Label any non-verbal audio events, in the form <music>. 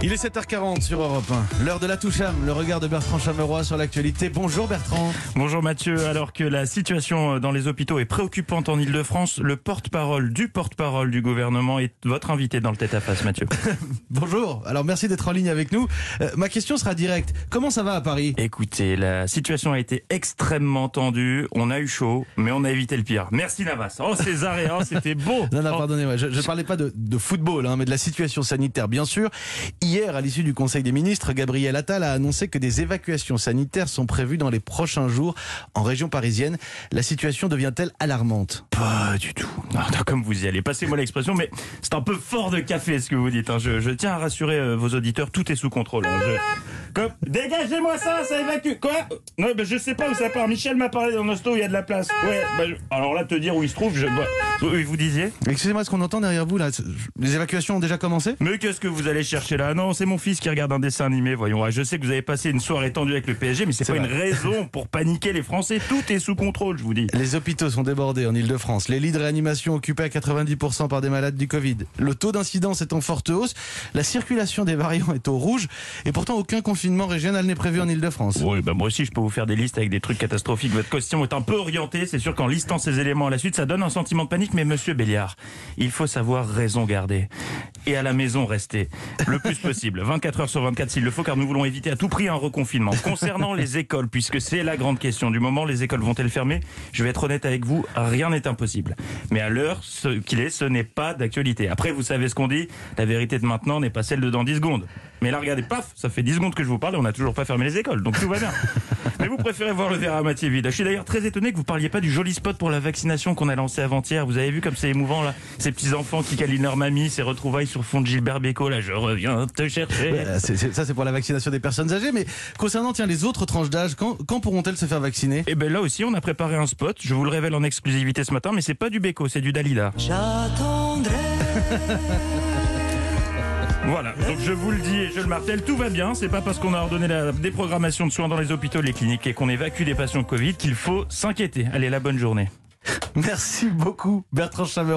Il est 7h40 sur Europe 1. L'heure de la touche-âme, le regard de Bertrand Chameroy sur l'actualité. Bonjour Bertrand. Bonjour Mathieu. Alors que la situation dans les hôpitaux est préoccupante en Ile-de-France, le porte-parole du porte-parole du gouvernement est votre invité dans le tête-à-face, Mathieu. <laughs> Bonjour. Alors merci d'être en ligne avec nous. Euh, ma question sera directe. Comment ça va à Paris? Écoutez, la situation a été extrêmement tendue. On a eu chaud, mais on a évité le pire. Merci Navas. Oh César, et oh, c'était beau. <laughs> Non, non, Oh. pardonnez-moi. Je ne parlais pas de, de football, hein, mais de la situation sanitaire, bien sûr. Hier, à l'issue du Conseil des ministres, Gabriel Attal a annoncé que des évacuations sanitaires sont prévues dans les prochains jours en région parisienne. La situation devient-elle alarmante? Pas du tout. Comme vous y allez, passez-moi l'expression, mais c'est un peu fort de café ce que vous dites. hein. Je, je tiens à rassurer euh, vos auditeurs, tout est sous contrôle. hein. Dégagez-moi ça, ça évacue. Quoi? Non, ben, je sais pas où ça part. Michel m'a parlé d'un hosto où il y a de la place. Bah, alors là, te dire où il se trouve, je... oui, vous disiez Excusez-moi, ce qu'on entend derrière vous là, les évacuations ont déjà commencé? Mais qu'est-ce que vous allez chercher là? Non, c'est mon fils qui regarde un dessin animé, voyons. Ah, Je sais que vous avez passé une soirée tendue avec le PSG, mais c'est C'est pas vrai. une raison pour paniquer les Français. Tout est sous contrôle, je vous dis. Les hôpitaux sont débordés en Ile-de-France. Les lits de réanimation occupés à 90% par des malades du Covid. Le taux d'incidence est en forte hausse. La circulation des variants est au rouge. Et pourtant, aucun confinement régional n'est prévu en Ile-de-France. Oui, bah moi aussi je peux vous faire des listes avec des trucs catastrophiques. Votre question est un peu orientée. C'est sûr qu'en listant ces éléments à la suite, ça donne un sentiment de panique. Mais monsieur Béliard, il faut savoir raison garder. Et à la maison rester. Le plus possible. <laughs> 24 heures sur 24 s'il le faut, car nous voulons éviter à tout prix un reconfinement. Concernant les écoles, puisque c'est la grande question du moment, les écoles vont-elles fermer? Je vais être honnête avec vous, rien n'est impossible. Mais à l'heure ce qu'il est, ce n'est pas d'actualité. Après, vous savez ce qu'on dit, la vérité de maintenant n'est pas celle de dans 10 secondes. Mais là, regardez, paf, ça fait 10 secondes que je vous parle et on n'a toujours pas fermé les écoles, donc tout va bien. <laughs> Mais vous préférez voir le verre à moitié vide. Je suis d'ailleurs très étonné que vous parliez pas du joli spot pour la vaccination qu'on a lancé avant-hier. Vous avez vu comme c'est émouvant là Ces petits enfants qui câlinent leur mamie, ces retrouvailles sur fond de Gilbert Bécaud, là je reviens te chercher. Ça, c'est pour la vaccination des personnes âgées. Mais concernant tiens, les autres tranches d'âge, quand, quand pourront-elles se faire vacciner? Et ben là aussi, on a préparé un spot. Je vous le révèle en exclusivité ce matin, mais c'est pas du Béco, c'est du Dalida. J'attendrai. <laughs> Voilà, donc je vous le dis et je le martèle, tout va bien. C'est pas parce qu'on a ordonné la déprogrammation de soins dans les hôpitaux, les cliniques et qu'on évacue des patients Covid qu'il faut s'inquiéter. Allez, la bonne journée. Merci beaucoup, Bertrand Chameroy.